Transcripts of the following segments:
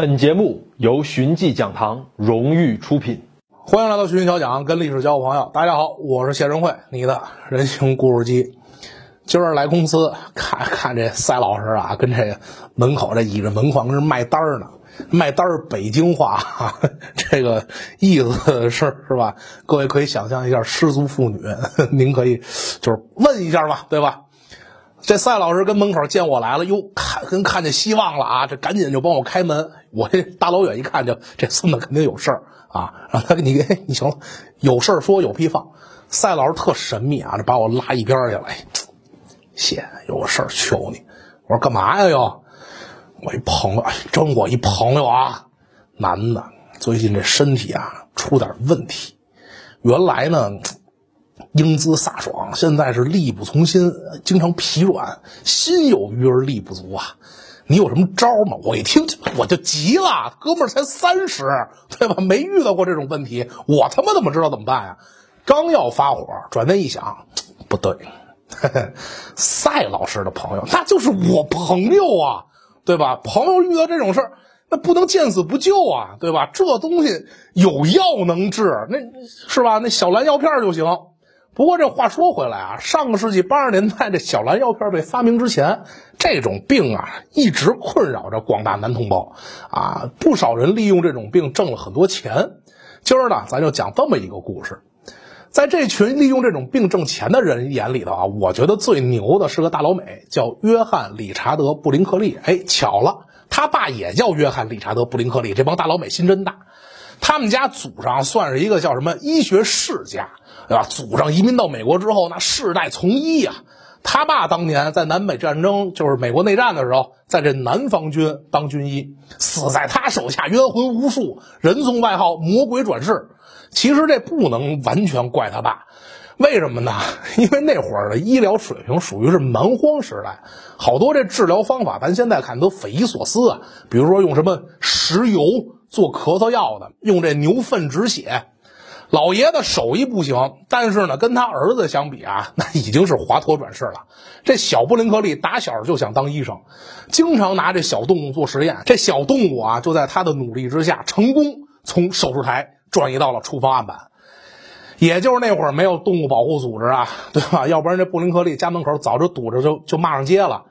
本节目由寻迹讲堂荣誉出品，欢迎来到寻迹小讲，跟历史交个朋友。大家好，我是谢仁慧，你的人形故事机。今儿来公司看 看这赛老师啊，跟这门口这倚着门框跟这卖单儿呢，卖单儿北京话，这个意思是是吧？各位可以想象一下，失足妇女，您可以就是问一下吧，对吧？这赛老师跟门口见我来了，哟，看跟看见希望了啊！这赶紧就帮我开门。我这大老远一看，就这孙子肯定有事儿啊！让他给你给你行了，有事儿说有屁放。赛老师特神秘啊，这把我拉一边去了。谢，有个事儿求你。我说干嘛呀？又我一朋友，真我一朋友啊，男的，最近这身体啊出点问题。原来呢。英姿飒爽，现在是力不从心，经常疲软，心有余而力不足啊！你有什么招吗？我一听我就急了，哥们儿才三十，对吧？没遇到过这种问题，我他妈怎么知道怎么办呀？刚要发火，转念一想，不对，嘿 嘿赛老师的朋友那就是我朋友啊，对吧？朋友遇到这种事儿，那不能见死不救啊，对吧？这东西有药能治，那是吧？那小蓝药片就行。不过这话说回来啊，上个世纪八十年代这小蓝药片被发明之前，这种病啊一直困扰着广大男同胞啊，不少人利用这种病挣了很多钱。今儿呢，咱就讲这么一个故事，在这群利用这种病挣钱的人眼里头啊，我觉得最牛的是个大老美，叫约翰·理查德·布林克利。哎，巧了，他爸也叫约翰·理查德·布林克利。这帮大老美心真大。他们家祖上算是一个叫什么医学世家，对吧？祖上移民到美国之后，那世代从医呀。他爸当年在南北战争，就是美国内战的时候，在这南方军当军医，死在他手下，冤魂无数，人送外号“魔鬼转世”。其实这不能完全怪他爸，为什么呢？因为那会儿的医疗水平属于是蛮荒时代，好多这治疗方法，咱现在看都匪夷所思啊。比如说用什么石油。做咳嗽药的用这牛粪止血，老爷子手艺不行，但是呢，跟他儿子相比啊，那已经是华佗转世了。这小布林克利打小就想当医生，经常拿这小动物做实验。这小动物啊，就在他的努力之下，成功从手术台转移到了厨房案板。也就是那会儿没有动物保护组织啊，对吧？要不然这布林克利家门口早就堵着，就就骂上街了。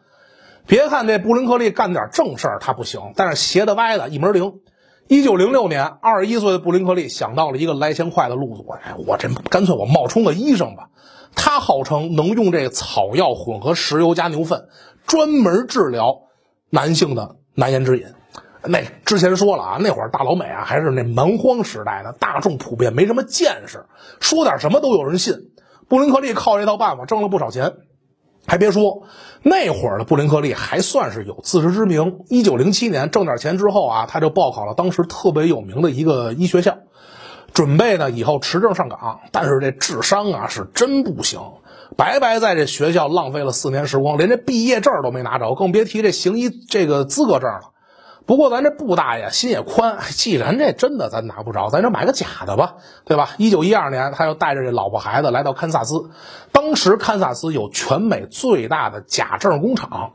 别看这布林克利干点正事儿他不行，但是斜的歪的一门灵。一九零六年，二十一岁的布林克利想到了一个来钱快的路子，哎，我这干脆我冒充个医生吧。他号称能用这草药混合石油加牛粪，专门治疗男性的难言之隐。那之前说了啊，那会儿大老美啊还是那蛮荒时代的，大众普遍没什么见识，说点什么都有人信。布林克利靠这套办法挣了不少钱。还别说，那会儿的布林克利还算是有自知之明。一九零七年挣点钱之后啊，他就报考了当时特别有名的一个医学校，准备呢以后持证上岗。但是这智商啊是真不行，白白在这学校浪费了四年时光，连这毕业证都没拿着，更别提这行医这个资格证了。不过咱这布大爷心也宽，既然这真的咱拿不着，咱就买个假的吧，对吧？一九一二年，他又带着这老婆孩子来到堪萨斯，当时堪萨斯有全美最大的假证工厂，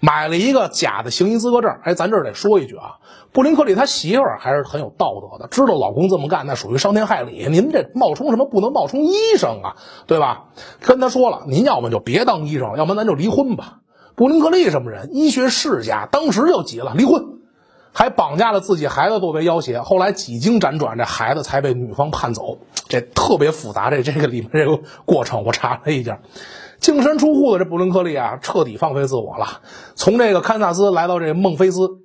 买了一个假的行医资格证。哎，咱这儿得说一句啊，布林克利他媳妇还是很有道德的，知道老公这么干那属于伤天害理，您这冒充什么不能冒充医生啊，对吧？跟他说了，您要么就别当医生，要不然咱就离婚吧。布林克利什么人？医学世家，当时就急了，离婚。还绑架了自己孩子作为要挟，后来几经辗转，这孩子才被女方判走。这特别复杂，这这个里面这个过程我查了一下。净身出户的这布伦克利啊，彻底放飞自我了，从这个堪萨斯来到这孟菲斯，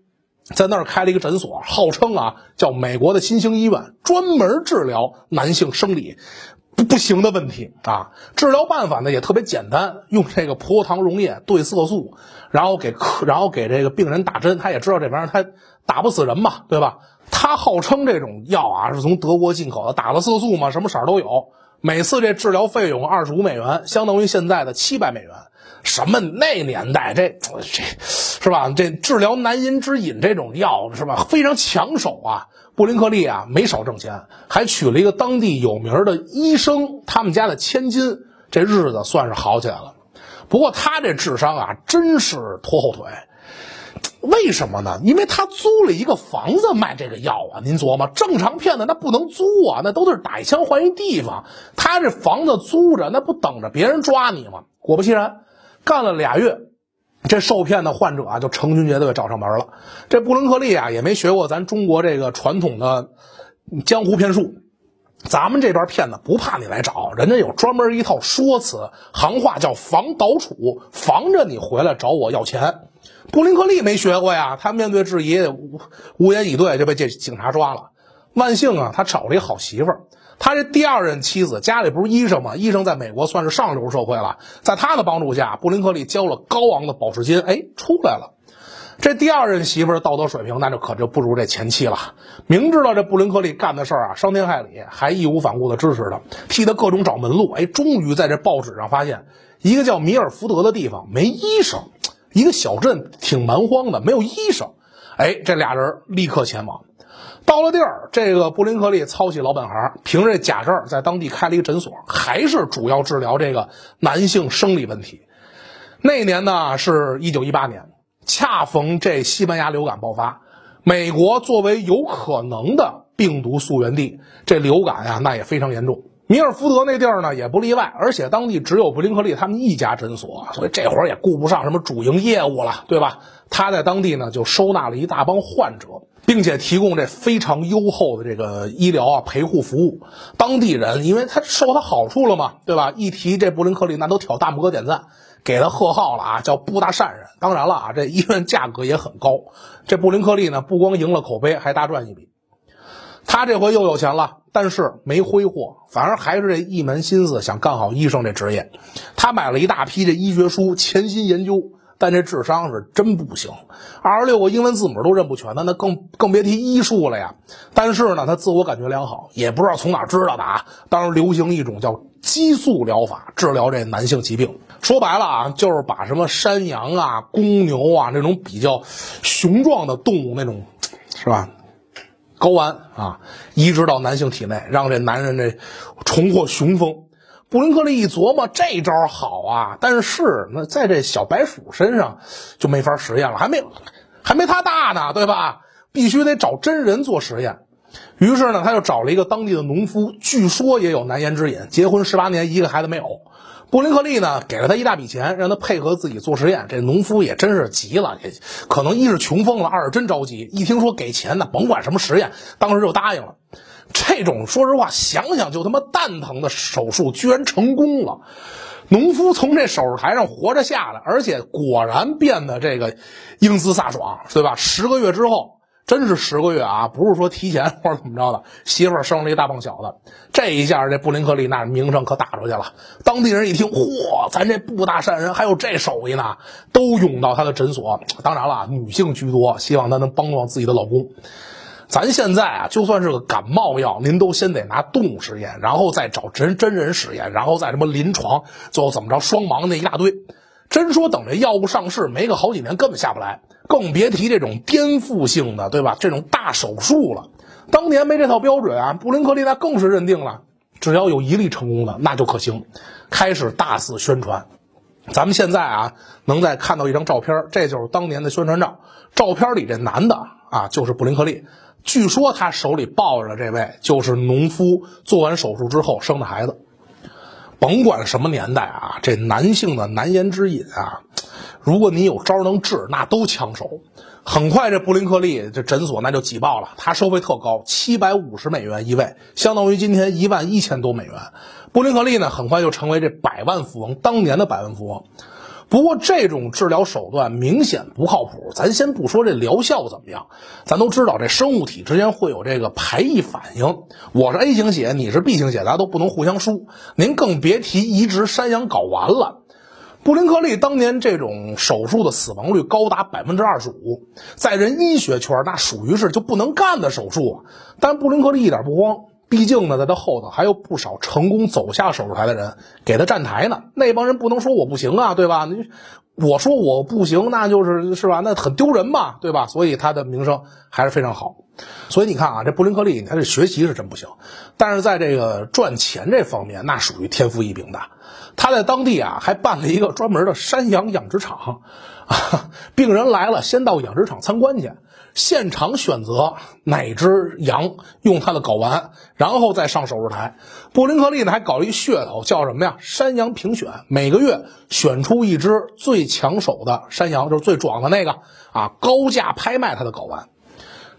在那儿开了一个诊所，号称啊叫美国的新兴医院，专门治疗男性生理。不不行的问题啊！治疗办法呢也特别简单，用这个葡萄糖溶液兑色素，然后给客，然后给这个病人打针。他也知道这玩意儿他打不死人嘛，对吧？他号称这种药啊是从德国进口的，打了色素嘛，什么色儿都有。每次这治疗费用二十五美元，相当于现在的七百美元。什么那年代这这是吧？这治疗难言之隐这种药是吧？非常抢手啊！布林克利啊，没少挣钱，还娶了一个当地有名的医生，他们家的千金，这日子算是好起来了。不过他这智商啊，真是拖后腿。为什么呢？因为他租了一个房子卖这个药啊！您琢磨，正常骗子那不能租啊，那都是打一枪换一地方。他这房子租着，那不等着别人抓你吗？果不其然，干了俩月，这受骗的患者啊就成群结队找上门了。这布伦克利啊也没学过咱中国这个传统的江湖骗术。咱们这边骗子不怕你来找，人家有专门一套说辞，行话叫防倒处，防着你回来找我要钱。布林克利没学过呀，他面对质疑无言以对，就被这警察抓了。万幸啊，他找了一好媳妇儿。他这第二任妻子家里不是医生吗？医生在美国算是上流社会了，在他的帮助下，布林克利交了高昂的保释金，哎，出来了。这第二任媳妇儿道德水平那就可就不如这前妻了。明知道这布林克利干的事儿啊伤天害理，还义无反顾的支持他，替他各种找门路。哎，终于在这报纸上发现一个叫米尔福德的地方没医生，一个小镇挺蛮荒的，没有医生。哎，这俩人立刻前往。到了地儿，这个布林克利操起老本行，凭着假证在当地开了一个诊所，还是主要治疗这个男性生理问题。那年呢是一九一八年。恰逢这西班牙流感爆发，美国作为有可能的病毒溯源地，这流感呀那也非常严重。米尔福德那地儿呢也不例外，而且当地只有布林克利他们一家诊所，所以这会儿也顾不上什么主营业务了，对吧？他在当地呢就收纳了一大帮患者，并且提供这非常优厚的这个医疗啊陪护服务。当地人因为他受他好处了嘛，对吧？一提这布林克利，那都挑大拇哥点赞。给他贺号了啊，叫布大善人。当然了啊，这医院价格也很高。这布林克利呢，不光赢了口碑，还大赚一笔。他这回又有钱了，但是没挥霍，反而还是这一门心思想干好医生这职业。他买了一大批这医学书，潜心研究。但这智商是真不行，二十六个英文字母都认不全的，那更更别提医术了呀。但是呢，他自我感觉良好，也不知道从哪知道的啊。当时流行一种叫激素疗法，治疗这男性疾病。说白了啊，就是把什么山羊啊、公牛啊这种比较雄壮的动物那种，是吧？睾丸啊，移植到男性体内，让这男人这重获雄风。布林克利一琢磨，这招好啊！但是那在这小白鼠身上就没法实验了，还没还没他大呢，对吧？必须得找真人做实验。于是呢，他就找了一个当地的农夫，据说也有难言之隐，结婚十八年，一个孩子没有。布林克利呢，给了他一大笔钱，让他配合自己做实验。这农夫也真是急了，也可能一是穷疯了，二是真着急。一听说给钱呢，甭管什么实验，当时就答应了。这种说实话，想想就他妈蛋疼的手术，居然成功了。农夫从这手术台上活着下来，而且果然变得这个英姿飒爽，对吧？十个月之后，真是十个月啊，不是说提前或者怎么着的。媳妇生了一大胖小子，这一下这布林克利那名声可打出去了。当地人一听，嚯，咱这布大善人还有这手艺呢，都涌到他的诊所。当然了，女性居多，希望他能帮帮自己的老公。咱现在啊，就算是个感冒药，您都先得拿动物实验，然后再找真真人实验，然后再什么临床，最后怎么着双盲那一大堆。真说等这药物上市，没个好几年根本下不来，更别提这种颠覆性的，对吧？这种大手术了。当年没这套标准啊，布林克利那更是认定了，只要有一例成功的，那就可行，开始大肆宣传。咱们现在啊，能再看到一张照片，这就是当年的宣传照。照片里这男的啊，就是布林克利。据说他手里抱着的这位就是农夫做完手术之后生的孩子。甭管什么年代啊，这男性的难言之隐啊，如果你有招能治，那都抢手。很快，这布林克利这诊所那就挤爆了，他收费特高，七百五十美元一位，相当于今天一万一千多美元。布林克利呢，很快就成为这百万富翁，当年的百万富翁。不过这种治疗手段明显不靠谱。咱先不说这疗效怎么样，咱都知道这生物体之间会有这个排异反应。我是 A 型血，你是 B 型血，咱都不能互相输。您更别提移植山羊睾丸了。布林克利当年这种手术的死亡率高达百分之二十五，在人医学圈那属于是就不能干的手术啊。但布林克利一点不慌。毕竟呢，在他后头还有不少成功走下手术台的人给他站台呢。那帮人不能说我不行啊，对吧？你我说我不行，那就是是吧？那很丢人嘛，对吧？所以他的名声还是非常好。所以你看啊，这布林克利，他这学习是真不行，但是在这个赚钱这方面，那属于天赋异禀的。他在当地啊，还办了一个专门的山羊养殖场。啊，病人来了，先到养殖场参观去，现场选择哪只羊用它的睾丸，然后再上手术台。布林克利呢还搞了一噱头，叫什么呀？山羊评选，每个月选出一只最抢手的山羊，就是最壮的那个啊，高价拍卖他的睾丸。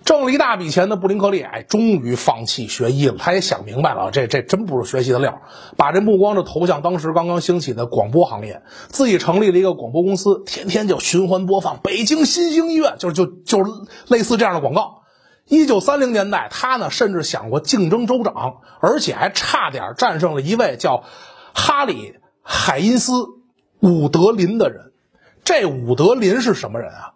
挣了一大笔钱的布林克利，哎，终于放弃学医了。他也想明白了，这这真不是学习的料，把这目光就投向当时刚刚兴起的广播行业，自己成立了一个广播公司，天天就循环播放北京新兴医院，就就就类似这样的广告。一九三零年代，他呢甚至想过竞争州长，而且还差点战胜了一位叫哈里海因斯伍德林的人。这伍德林是什么人啊？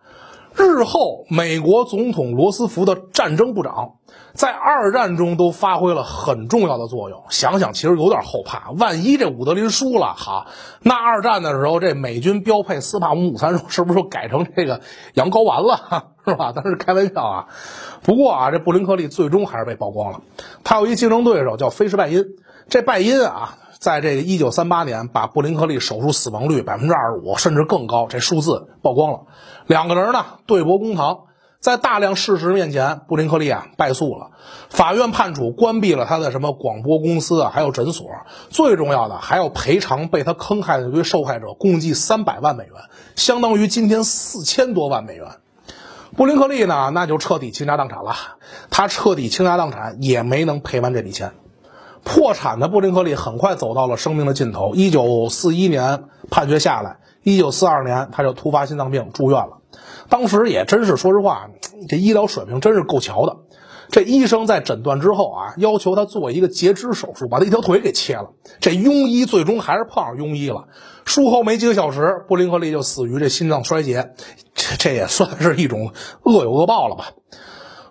日后，美国总统罗斯福的战争部长，在二战中都发挥了很重要的作用。想想其实有点后怕，万一这伍德林输了，哈，那二战的时候这美军标配斯帕姆午餐肉是不是改成这个羊羔丸了，是吧？当是开玩笑啊。不过啊，这布林克利最终还是被曝光了。他有一竞争对手叫菲什拜因，这拜因啊。在这个一九三八年，把布林克利手术死亡率百分之二十五，甚至更高，这数字曝光了。两个人呢对簿公堂，在大量事实面前，布林克利啊败诉了。法院判处关闭了他的什么广播公司啊，还有诊所。最重要的还要赔偿被他坑害的这堆受害者共计三百万美元，相当于今天四千多万美元。布林克利呢，那就彻底倾家荡产了。他彻底倾家荡产也没能赔完这笔钱。破产的布林克利很快走到了生命的尽头。一九四一年判决下来，一九四二年他就突发心脏病住院了。当时也真是说实话，这医疗水平真是够瞧的。这医生在诊断之后啊，要求他做一个截肢手术，把他一条腿给切了。这庸医最终还是碰上庸医了。术后没几个小时，布林克利就死于这心脏衰竭。这这也算是一种恶有恶报了吧？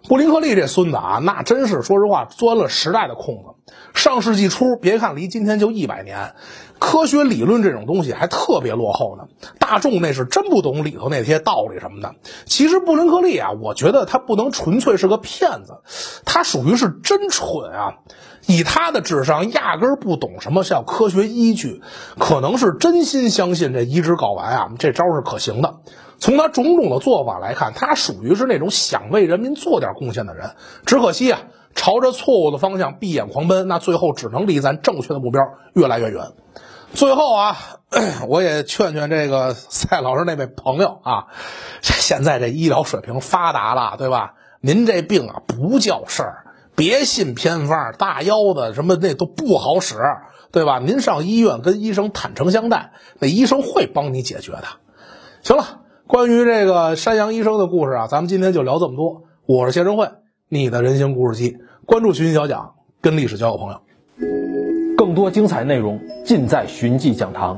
布林克利这孙子啊，那真是说实话钻了时代的空子。上世纪初，别看离今天就一百年，科学理论这种东西还特别落后呢。大众那是真不懂里头那些道理什么的。其实布林克利啊，我觉得他不能纯粹是个骗子，他属于是真蠢啊。以他的智商，压根儿不懂什么叫科学依据，可能是真心相信这移植睾丸啊这招是可行的。从他种种的做法来看，他属于是那种想为人民做点贡献的人。只可惜啊，朝着错误的方向闭眼狂奔，那最后只能离咱正确的目标越来越远。最后啊，我也劝劝这个蔡老师那位朋友啊，这现在这医疗水平发达了，对吧？您这病啊不叫事儿，别信偏方，大腰子什么那都不好使，对吧？您上医院跟医生坦诚相待，那医生会帮你解决的。行了。关于这个山羊医生的故事啊，咱们今天就聊这么多。我是谢生慧，你的人形故事机，关注寻迹小讲，跟历史交个朋友。更多精彩内容尽在寻迹讲堂。